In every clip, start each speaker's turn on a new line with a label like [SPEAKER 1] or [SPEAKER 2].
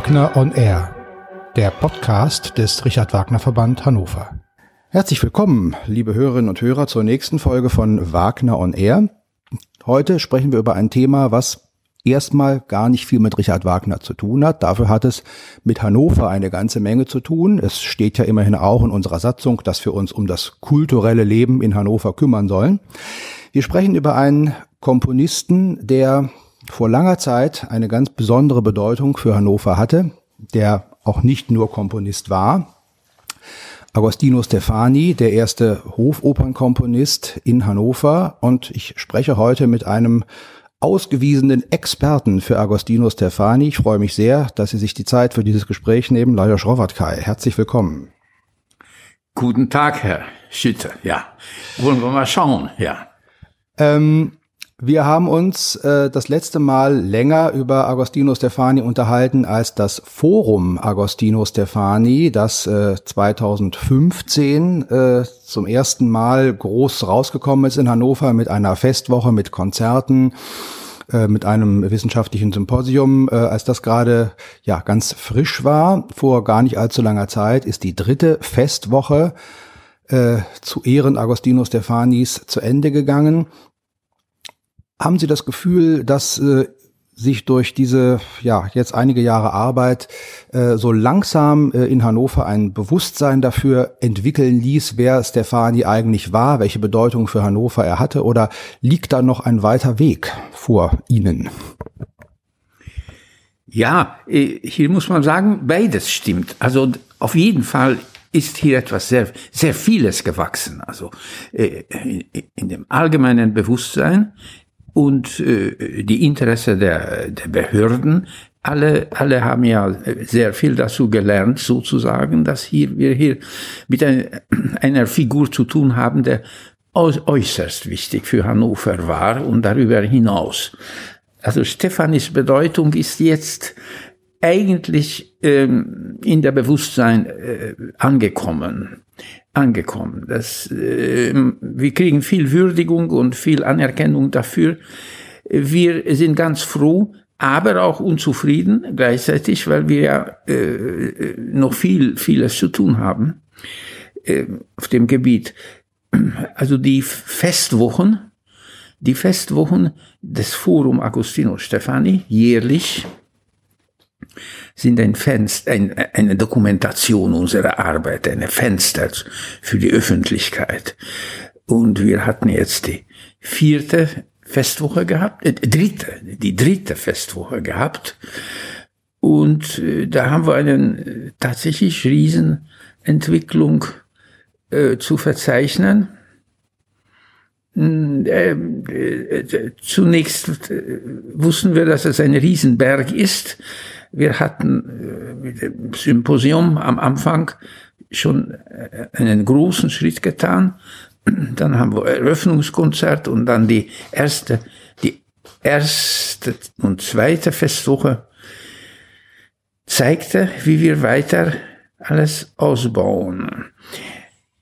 [SPEAKER 1] Wagner on Air, der Podcast des Richard Wagner Verband Hannover. Herzlich willkommen, liebe Hörerinnen und Hörer, zur nächsten Folge von Wagner on Air. Heute sprechen wir über ein Thema, was erstmal gar nicht viel mit Richard Wagner zu tun hat. Dafür hat es mit Hannover eine ganze Menge zu tun. Es steht ja immerhin auch in unserer Satzung, dass wir uns um das kulturelle Leben in Hannover kümmern sollen. Wir sprechen über einen Komponisten, der vor langer Zeit eine ganz besondere Bedeutung für Hannover hatte, der auch nicht nur Komponist war. Agostino Stefani, der erste Hofopernkomponist in Hannover. Und ich spreche heute mit einem ausgewiesenen Experten für Agostino Stefani. Ich freue mich sehr, dass Sie sich die Zeit für dieses Gespräch nehmen. Lajos Rovatkai, herzlich willkommen.
[SPEAKER 2] Guten Tag, Herr Schütte. Ja, wollen wir mal schauen, ja.
[SPEAKER 1] Ähm, wir haben uns äh, das letzte Mal länger über Agostino Stefani unterhalten als das Forum Agostino Stefani, das äh, 2015 äh, zum ersten Mal groß rausgekommen ist in Hannover mit einer Festwoche, mit Konzerten, äh, mit einem wissenschaftlichen Symposium, äh, als das gerade ja ganz frisch war, vor gar nicht allzu langer Zeit, ist die dritte Festwoche äh, zu Ehren Agostino Stefanis zu Ende gegangen. Haben Sie das Gefühl, dass äh, sich durch diese ja jetzt einige Jahre Arbeit äh, so langsam äh, in Hannover ein Bewusstsein dafür entwickeln ließ, wer Stefani eigentlich war, welche Bedeutung für Hannover er hatte, oder liegt da noch ein weiter Weg vor Ihnen?
[SPEAKER 2] Ja, äh, hier muss man sagen, beides stimmt. Also auf jeden Fall ist hier etwas sehr, sehr vieles gewachsen. Also äh, in dem allgemeinen Bewusstsein, und äh, die Interesse der, der Behörden. Alle, alle haben ja sehr viel dazu gelernt, sozusagen, dass hier, wir hier mit ein, einer Figur zu tun haben, der äußerst wichtig für Hannover war und darüber hinaus. Also Stefanis Bedeutung ist jetzt eigentlich ähm, in der Bewusstsein äh, angekommen angekommen. Das, äh, wir kriegen viel Würdigung und viel Anerkennung dafür. Wir sind ganz froh, aber auch unzufrieden gleichzeitig, weil wir ja äh, noch viel, vieles zu tun haben äh, auf dem Gebiet. Also die Festwochen, die Festwochen des Forum Agostino Stefani jährlich sind ein Fenster, ein, eine Dokumentation unserer Arbeit, eine Fenster für die Öffentlichkeit. Und wir hatten jetzt die vierte Festwoche gehabt, äh, dritte, die dritte Festwoche gehabt. Und äh, da haben wir eine äh, tatsächlich Riesenentwicklung äh, zu verzeichnen. Hm, äh, äh, zunächst wussten wir, dass es ein Riesenberg ist. Wir hatten äh, mit dem Symposium am Anfang schon äh, einen großen Schritt getan. Dann haben wir Eröffnungskonzert und dann die erste, die erste und zweite Festwoche zeigte, wie wir weiter alles ausbauen.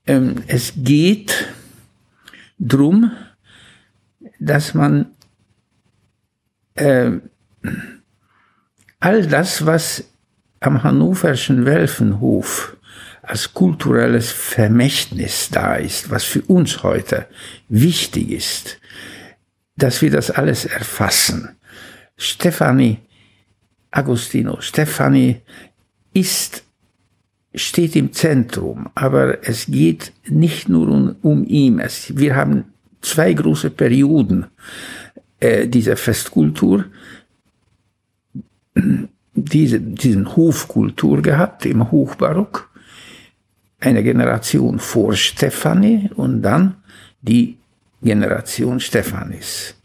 [SPEAKER 2] Ähm, es geht drum, dass man äh, all das, was am hannoverschen Welfenhof als kulturelles Vermächtnis da ist, was für uns heute wichtig ist, dass wir das alles erfassen. Stefanie Agostino, Stefanie ist, steht im Zentrum, aber es geht nicht nur um, um ihn. Es, wir haben zwei große Perioden äh, dieser Festkultur diese, diesen Hofkultur gehabt im Hochbarock. Eine Generation vor Stefanie und dann die Generation Stefanis.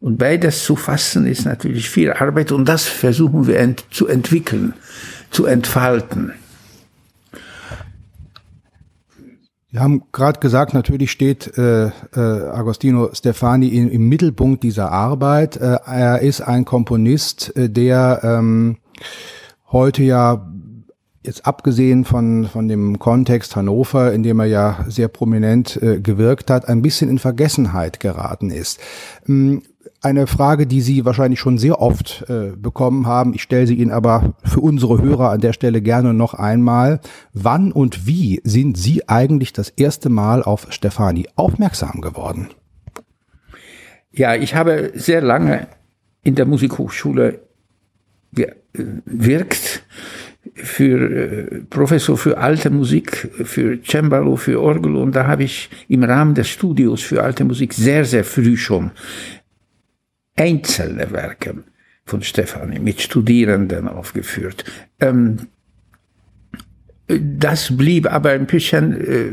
[SPEAKER 2] Und beides zu fassen ist natürlich viel Arbeit und das versuchen wir ent zu entwickeln, zu entfalten.
[SPEAKER 1] Wir haben gerade gesagt, natürlich steht äh, äh, Agostino Stefani in, im Mittelpunkt dieser Arbeit. Äh, er ist ein Komponist, äh, der ähm, heute ja jetzt abgesehen von, von dem Kontext Hannover, in dem er ja sehr prominent äh, gewirkt hat, ein bisschen in Vergessenheit geraten ist. Ähm, eine Frage, die Sie wahrscheinlich schon sehr oft äh, bekommen haben. Ich stelle sie Ihnen aber für unsere Hörer an der Stelle gerne noch einmal. Wann und wie sind Sie eigentlich das erste Mal auf Stefani aufmerksam geworden?
[SPEAKER 2] Ja, ich habe sehr lange in der Musikhochschule gewirkt für äh, Professor für alte Musik, für Cembalo, für Orgel und da habe ich im Rahmen des Studios für alte Musik sehr, sehr früh schon einzelne Werke von Stefani mit Studierenden aufgeführt. Ähm, das blieb aber ein bisschen äh,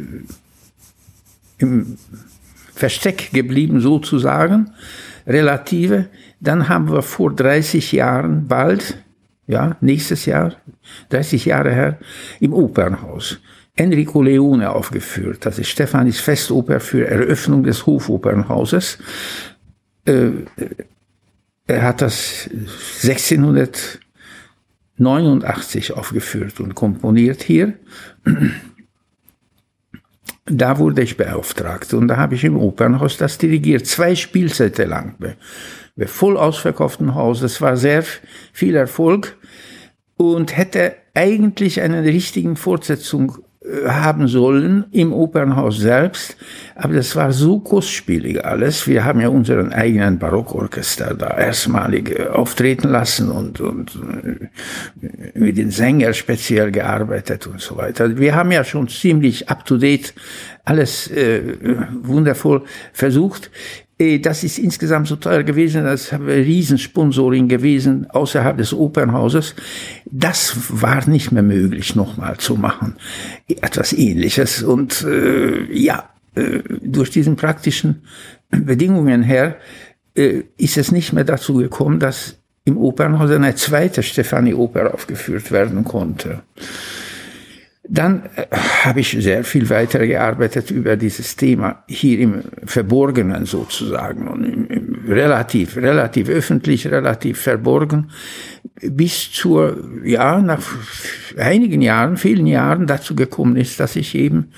[SPEAKER 2] im Versteck geblieben sozusagen, relative. Dann haben wir vor 30 Jahren bald, ja, nächstes Jahr, 30 Jahre her, im Opernhaus Enrico Leone aufgeführt. Das ist Stefanis Festoper für Eröffnung des Hofopernhauses. Äh, er hat das 1689 aufgeführt und komponiert hier. Da wurde ich beauftragt und da habe ich im Opernhaus das dirigiert, zwei Spielzeiten lang. Bei voll ausverkauften Haus. Das war sehr viel Erfolg und hätte eigentlich eine richtige Fortsetzung äh, haben sollen im Opernhaus selbst, aber das war so kostspielig alles. Wir haben ja unseren eigenen Barockorchester da erstmalig äh, auftreten lassen und, und äh, mit den Sängern speziell gearbeitet und so weiter. Wir haben ja schon ziemlich up to date alles äh, wundervoll versucht. Äh, das ist insgesamt so teuer gewesen, das haben wir Riesensponsoring gewesen außerhalb des Opernhauses. Das war nicht mehr möglich, nochmal zu machen. Etwas ähnliches. Und äh, ja, durch diesen praktischen Bedingungen her äh, ist es nicht mehr dazu gekommen, dass im Opernhaus eine zweite Stefani-Oper aufgeführt werden konnte. Dann äh, habe ich sehr viel weiter gearbeitet über dieses Thema hier im Verborgenen sozusagen und im, im relativ, relativ öffentlich, relativ verborgen, bis zur, ja, nach einigen Jahren, vielen Jahren dazu gekommen ist, dass ich eben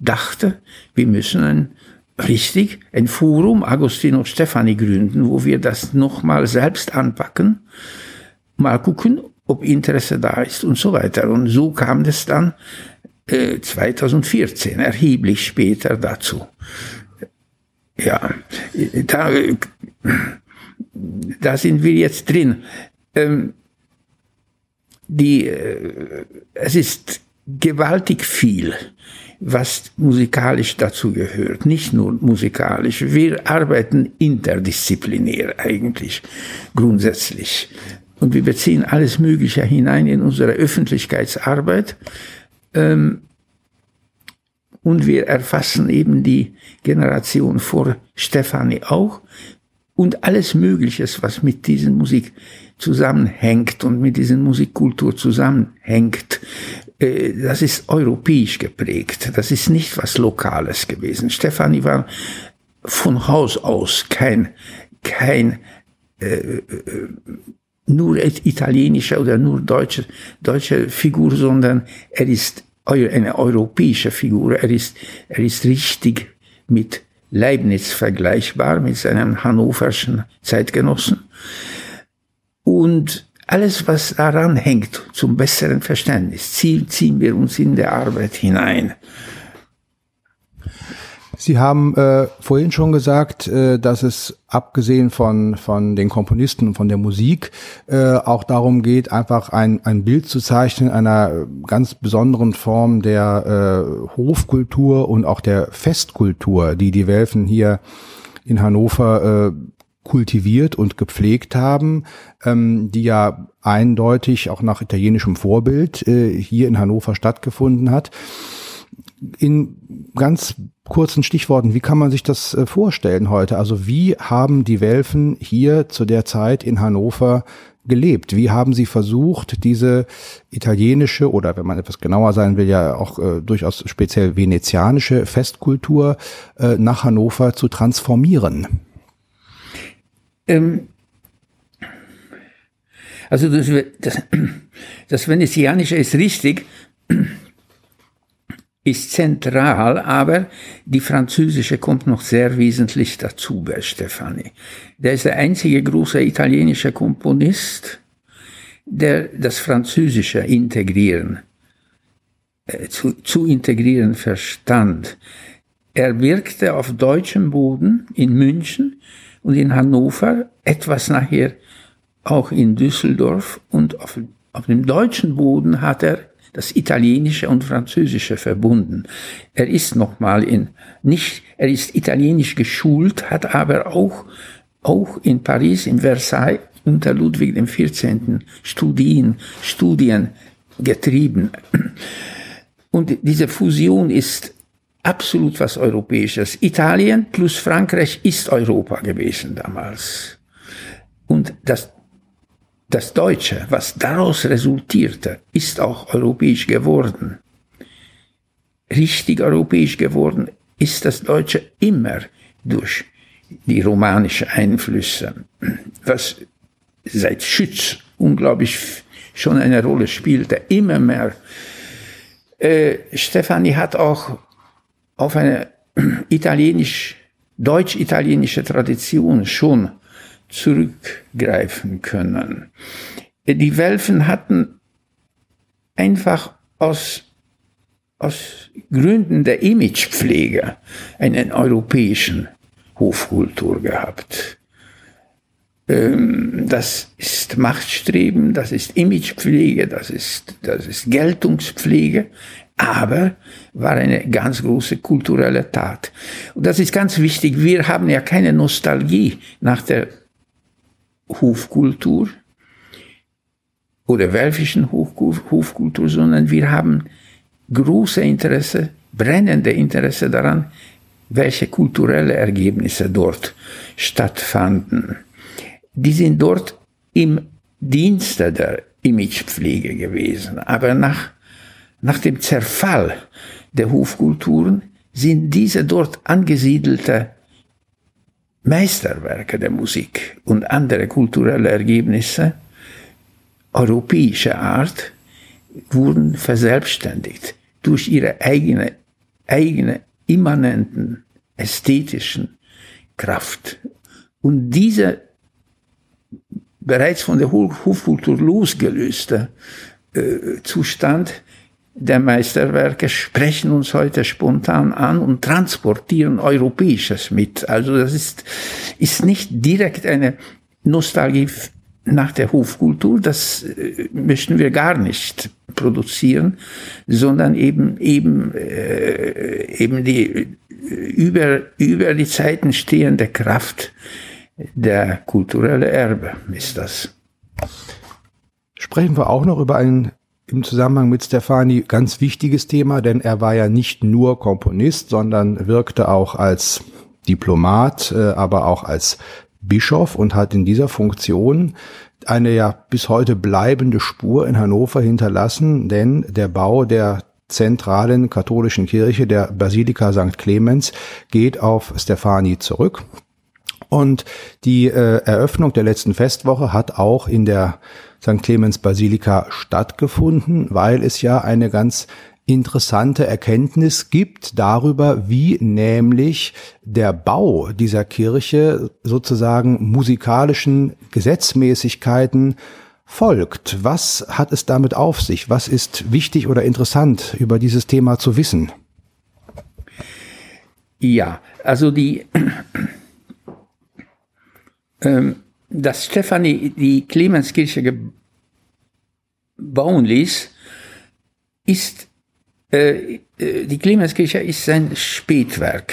[SPEAKER 2] dachte, wir müssen ein richtig ein Forum Agostino Stefani gründen, wo wir das nochmal selbst anpacken, mal gucken, ob Interesse da ist und so weiter. Und so kam es dann äh, 2014, erheblich später dazu. Ja, da, da sind wir jetzt drin. Ähm, die, äh, es ist gewaltig viel, was musikalisch dazu gehört. Nicht nur musikalisch. Wir arbeiten interdisziplinär eigentlich grundsätzlich. Und wir beziehen alles Mögliche hinein in unsere Öffentlichkeitsarbeit. Ähm, und wir erfassen eben die Generation vor Stefanie auch und alles Mögliche, was mit diesen Musik zusammenhängt und mit diesen Musikkultur zusammenhängt. Äh, das ist europäisch geprägt. Das ist nicht was Lokales gewesen. Stefanie war von Haus aus kein, kein äh, äh nur italienische oder nur deutsche, deutsche Figur, sondern er ist eine europäische Figur. Er ist, er ist richtig mit Leibniz vergleichbar, mit seinem hannoverschen Zeitgenossen. Und alles, was daran hängt, zum besseren Verständnis, ziehen wir uns in der Arbeit hinein.
[SPEAKER 1] Sie haben äh, vorhin schon gesagt, äh, dass es abgesehen von, von den Komponisten und von der Musik äh, auch darum geht, einfach ein, ein Bild zu zeichnen einer ganz besonderen Form der äh, Hofkultur und auch der Festkultur, die die Welfen hier in Hannover äh, kultiviert und gepflegt haben, ähm, die ja eindeutig auch nach italienischem Vorbild äh, hier in Hannover stattgefunden hat in ganz kurzen Stichworten, wie kann man sich das äh, vorstellen heute? Also wie haben die Welfen hier zu der Zeit in Hannover gelebt? Wie haben sie versucht, diese italienische oder wenn man etwas genauer sein will, ja auch äh, durchaus speziell venezianische Festkultur äh, nach Hannover zu transformieren? Ähm,
[SPEAKER 2] also das, das, das Venezianische ist richtig, ist zentral, aber die französische kommt noch sehr wesentlich dazu bei Stefani. Der ist der einzige große italienische Komponist, der das Französische integrieren, äh, zu, zu integrieren verstand. Er wirkte auf deutschem Boden in München und in Hannover, etwas nachher auch in Düsseldorf und auf, auf dem deutschen Boden hat er das Italienische und Französische verbunden. Er ist nochmal in, nicht, er ist italienisch geschult, hat aber auch, auch in Paris, in Versailles unter Ludwig XIV. Studien, Studien getrieben. Und diese Fusion ist absolut was Europäisches. Italien plus Frankreich ist Europa gewesen damals. Und das das Deutsche, was daraus resultierte, ist auch europäisch geworden. Richtig europäisch geworden ist das Deutsche immer durch die romanischen Einflüsse, was seit Schütz unglaublich schon eine Rolle spielte, immer mehr. Äh, Stefani hat auch auf eine italienisch, deutsch-italienische Tradition schon zurückgreifen können. Die Welfen hatten einfach aus, aus Gründen der Imagepflege einen europäischen Hofkultur gehabt. Ähm, das ist Machtstreben, das ist Imagepflege, das ist, das ist Geltungspflege, aber war eine ganz große kulturelle Tat. Und das ist ganz wichtig. Wir haben ja keine Nostalgie nach der Hofkultur oder welfischen Hofkultur, sondern wir haben große Interesse, brennende Interesse daran, welche kulturelle Ergebnisse dort stattfanden. Die sind dort im Dienste der Imagepflege gewesen. Aber nach, nach dem Zerfall der Hofkulturen sind diese dort angesiedelte Meisterwerke der Musik und andere kulturelle Ergebnisse europäischer Art wurden verselbstständigt durch ihre eigene, eigene immanenten ästhetischen Kraft. Und diese bereits von der Hofkultur losgelöste äh, Zustand der Meisterwerke sprechen uns heute spontan an und transportieren Europäisches mit. Also das ist, ist nicht direkt eine Nostalgie nach der Hofkultur, das äh, möchten wir gar nicht produzieren, sondern eben eben äh, eben die über über die Zeiten stehende Kraft der kulturelle Erbe ist das.
[SPEAKER 1] Sprechen wir auch noch über ein im Zusammenhang mit Stefani ganz wichtiges Thema, denn er war ja nicht nur Komponist, sondern wirkte auch als Diplomat, äh, aber auch als Bischof und hat in dieser Funktion eine ja bis heute bleibende Spur in Hannover hinterlassen, denn der Bau der zentralen katholischen Kirche, der Basilika St. Clemens, geht auf Stefani zurück. Und die äh, Eröffnung der letzten Festwoche hat auch in der St. Clemens Basilika stattgefunden, weil es ja eine ganz interessante Erkenntnis gibt darüber, wie nämlich der Bau dieser Kirche sozusagen musikalischen Gesetzmäßigkeiten folgt. Was hat es damit auf sich? Was ist wichtig oder interessant über dieses Thema zu wissen?
[SPEAKER 2] Ja, also die, dass Stefanie die Clemenskirche bauen ließ, ist, äh, äh, die Clemenskirche ist sein Spätwerk.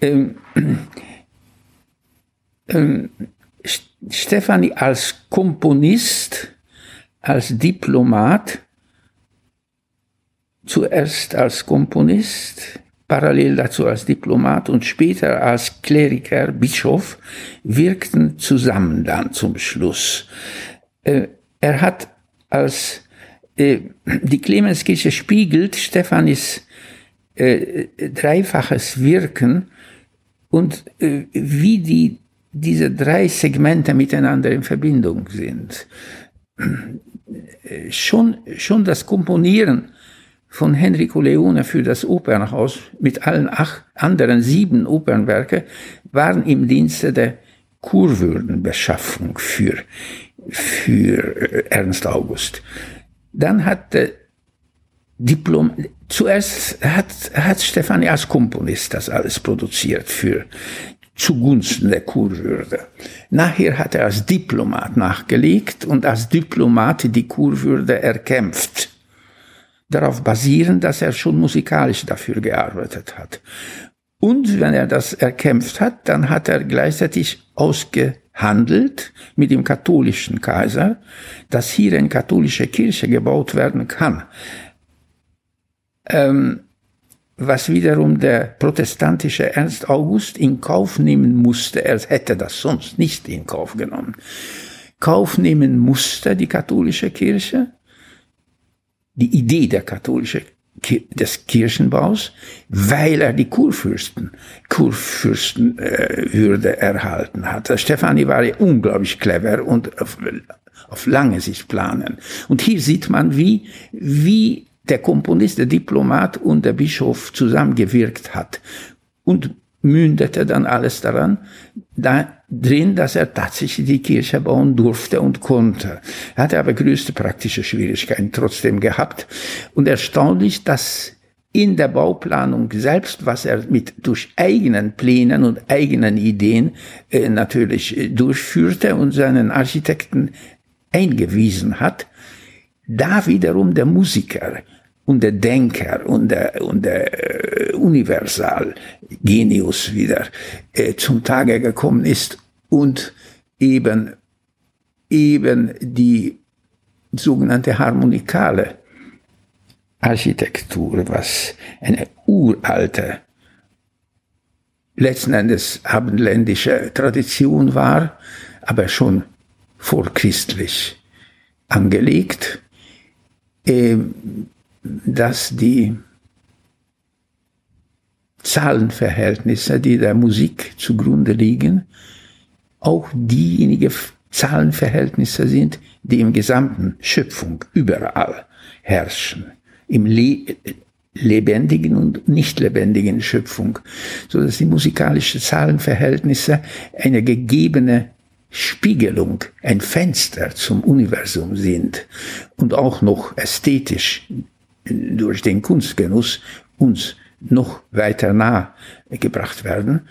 [SPEAKER 2] Ähm, ähm, Stefanie als Komponist, als Diplomat, zuerst als Komponist, parallel dazu als Diplomat und später als Kleriker, Bischof, wirkten zusammen dann zum Schluss. Äh, er hat als äh, die Clemenskirche spiegelt Stephanis äh, dreifaches Wirken und wie die, diese drei Segmente miteinander in Verbindung sind. Schon, schon das Komponieren von Enrico Leone für das Opernhaus mit allen acht anderen sieben Opernwerke waren im Dienste der Kurwürdenbeschaffung für, für äh, Ernst August. Dann hat der Diplom, zuerst hat, hat Stefani als Komponist das alles produziert für, zugunsten der Kurwürde. Nachher hat er als Diplomat nachgelegt und als Diplomat die Kurwürde erkämpft. Darauf basierend, dass er schon musikalisch dafür gearbeitet hat. Und wenn er das erkämpft hat, dann hat er gleichzeitig ausgehandelt mit dem katholischen Kaiser, dass hier eine katholische Kirche gebaut werden kann. Ähm, was wiederum der protestantische Ernst August in Kauf nehmen musste. Er hätte das sonst nicht in Kauf genommen. Kauf nehmen musste die katholische Kirche, die Idee der katholischen des Kirchenbaus, weil er die Kurfürsten, Kurfürstenwürde äh, erhalten hat. Stefani war ja unglaublich clever und auf, auf lange Sicht planen. Und hier sieht man, wie, wie der Komponist, der Diplomat und der Bischof zusammengewirkt hat. Und mündete dann alles daran, da drin, dass er tatsächlich die Kirche bauen durfte und konnte. Er hatte aber größte praktische Schwierigkeiten trotzdem gehabt. Und erstaunlich, dass in der Bauplanung selbst, was er mit durch eigenen Plänen und eigenen Ideen äh, natürlich äh, durchführte und seinen Architekten eingewiesen hat, da wiederum der Musiker und der Denker und der, und der äh, Universalgenius wieder äh, zum Tage gekommen ist und eben, eben die sogenannte harmonikale Architektur, was eine uralte, letzten Endes abendländische Tradition war, aber schon vorchristlich angelegt, äh, dass die Zahlenverhältnisse, die der Musik zugrunde liegen, auch diejenigen Zahlenverhältnisse sind, die im gesamten Schöpfung überall herrschen. Im Le lebendigen und nicht lebendigen Schöpfung, so dass die musikalischen Zahlenverhältnisse eine gegebene Spiegelung, ein Fenster zum Universum sind und auch noch ästhetisch durch den Kunstgenuss uns noch weiter nah gebracht werden.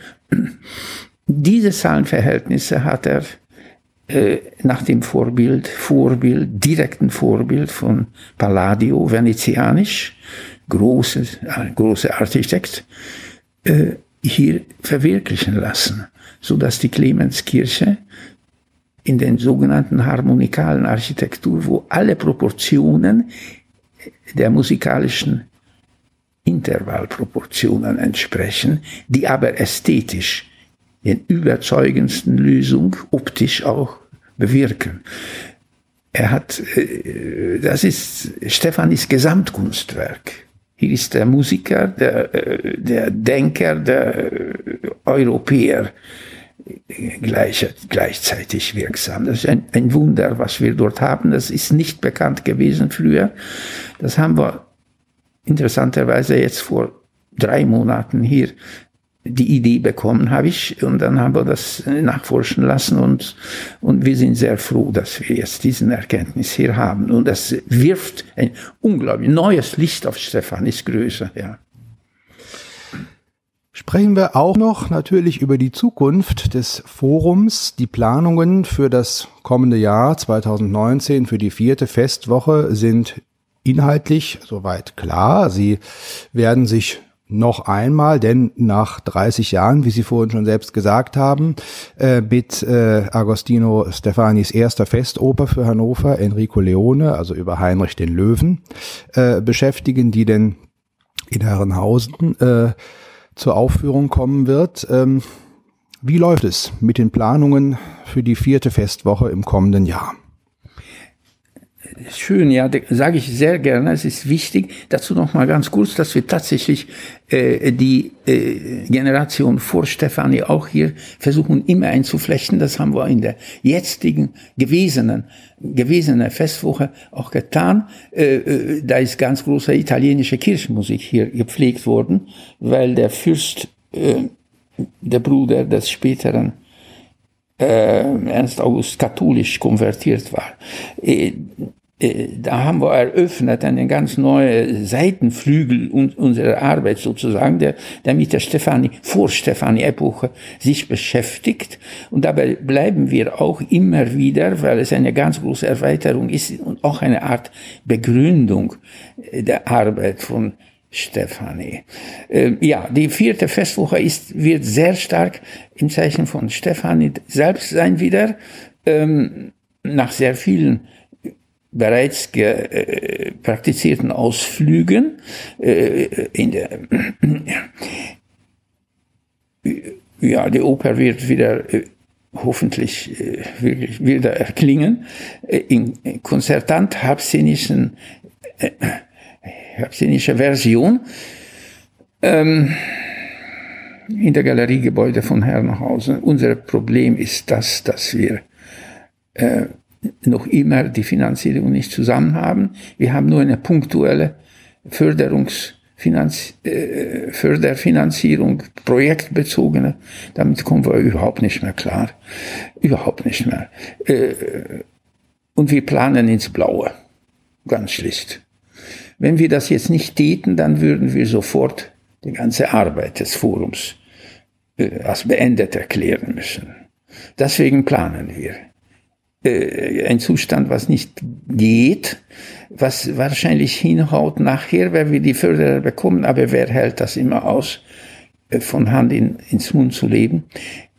[SPEAKER 2] Diese Zahlenverhältnisse hat er äh, nach dem Vorbild, Vorbild, direkten Vorbild von Palladio, venezianisch, große, äh, große Architekt, äh, hier verwirklichen lassen, so dass die Clemenskirche in den sogenannten harmonikalen Architektur, wo alle Proportionen der musikalischen Intervallproportionen entsprechen, die aber ästhetisch den überzeugendsten Lösung optisch auch bewirken. Er hat, äh, das ist Stefanis Gesamtkunstwerk. Hier ist der Musiker, der, äh, der Denker, der äh, Europäer gleich, gleichzeitig wirksam. Das ist ein, ein Wunder, was wir dort haben. Das ist nicht bekannt gewesen früher. Das haben wir interessanterweise jetzt vor drei Monaten hier die Idee bekommen habe ich und dann haben wir das nachforschen lassen und, und wir sind sehr froh, dass wir jetzt diesen Erkenntnis hier haben und das wirft ein unglaublich neues Licht auf Stefanis Größe, ja.
[SPEAKER 1] Sprechen wir auch noch natürlich über die Zukunft des Forums, die Planungen für das kommende Jahr 2019 für die vierte Festwoche sind inhaltlich soweit klar. Sie werden sich noch einmal, denn nach 30 Jahren, wie Sie vorhin schon selbst gesagt haben, äh, mit äh, Agostino Stefanis erster Festoper für Hannover, Enrico Leone, also über Heinrich den Löwen, äh, beschäftigen, die denn in Herrenhausen äh, zur Aufführung kommen wird. Ähm, wie läuft es mit den Planungen für die vierte Festwoche im kommenden Jahr?
[SPEAKER 2] Schön, ja, sage ich sehr gerne. Es ist wichtig. Dazu noch mal ganz kurz, dass wir tatsächlich äh, die äh, Generation vor Stefanie auch hier versuchen immer einzuflechten. Das haben wir in der jetzigen gewesenen gewesenen Festwoche auch getan. Äh, äh, da ist ganz große italienische Kirchenmusik hier gepflegt worden, weil der Fürst, äh, der Bruder des späteren äh, Ernst August katholisch konvertiert war. Äh, äh, da haben wir eröffnet einen ganz neuen Seitenflügel unserer Arbeit sozusagen, der, der mit der Stefanie, vor Stefanie-Epoche sich beschäftigt. Und dabei bleiben wir auch immer wieder, weil es eine ganz große Erweiterung ist und auch eine Art Begründung der Arbeit von Stefanie. Ähm, ja, die vierte Festwoche ist, wird sehr stark im Zeichen von Stefanie selbst sein wieder, ähm, nach sehr vielen bereits äh, praktizierten Ausflügen äh, in der ja die Oper wird wieder äh, hoffentlich äh, wirklich wieder erklingen äh, in konzertant habsinischen äh, habsinischer Version ähm, in der Galeriegebäude von Herrenhausen. Unser Problem ist das, dass wir äh, noch immer die Finanzierung nicht zusammen haben. Wir haben nur eine punktuelle Förderungs Finanz, äh, Förderfinanzierung, projektbezogene, damit kommen wir überhaupt nicht mehr klar. Überhaupt nicht mehr. Äh, und wir planen ins Blaue. Ganz schlicht. Wenn wir das jetzt nicht täten, dann würden wir sofort die ganze Arbeit des Forums äh, als beendet erklären müssen. Deswegen planen wir ein Zustand, was nicht geht, was wahrscheinlich hinhaut nachher, wenn wir die Förderer bekommen, aber wer hält das immer aus, äh, von Hand in, ins Mund zu leben,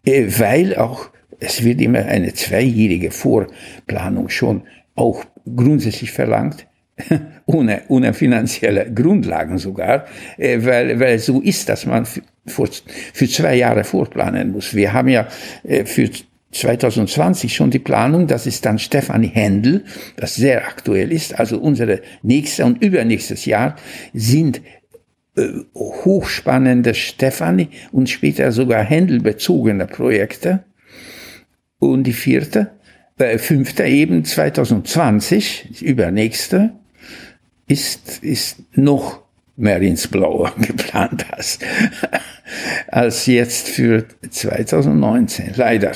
[SPEAKER 2] äh, weil auch es wird immer eine zweijährige Vorplanung schon auch grundsätzlich verlangt, ohne, ohne finanzielle Grundlagen sogar, äh, weil, weil so ist, dass man für, für zwei Jahre vorplanen muss. Wir haben ja äh, für 2020 schon die Planung, das ist dann Stefanie Händel, das sehr aktuell ist. Also unsere nächste und übernächstes Jahr sind äh, hochspannende Stefanie und später sogar Händel bezogene Projekte. Und die vierte, äh, fünfte eben 2020, die übernächste, ist, ist noch mehr ins Blaue geplant als, als jetzt für 2019, leider.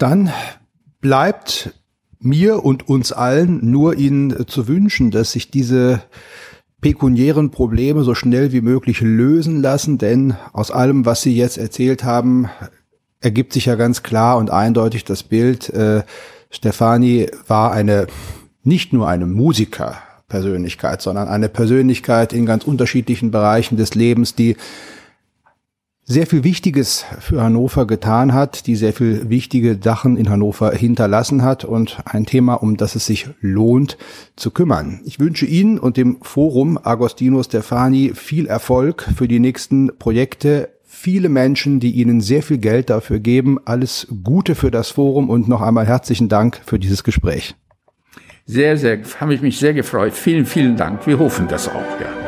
[SPEAKER 1] Dann bleibt mir und uns allen nur Ihnen zu wünschen, dass sich diese pekuniären Probleme so schnell wie möglich lösen lassen, denn aus allem, was Sie jetzt erzählt haben, ergibt sich ja ganz klar und eindeutig das Bild, äh, Stefani war eine, nicht nur eine Musikerpersönlichkeit, sondern eine Persönlichkeit in ganz unterschiedlichen Bereichen des Lebens, die sehr viel Wichtiges für Hannover getan hat, die sehr viel wichtige Sachen in Hannover hinterlassen hat und ein Thema, um das es sich lohnt zu kümmern. Ich wünsche Ihnen und dem Forum Agostino Stefani viel Erfolg für die nächsten Projekte, viele Menschen, die Ihnen sehr viel Geld dafür geben. Alles Gute für das Forum und noch einmal herzlichen Dank für dieses Gespräch.
[SPEAKER 2] Sehr, sehr, habe ich mich sehr gefreut. Vielen, vielen Dank. Wir hoffen das auch, ja.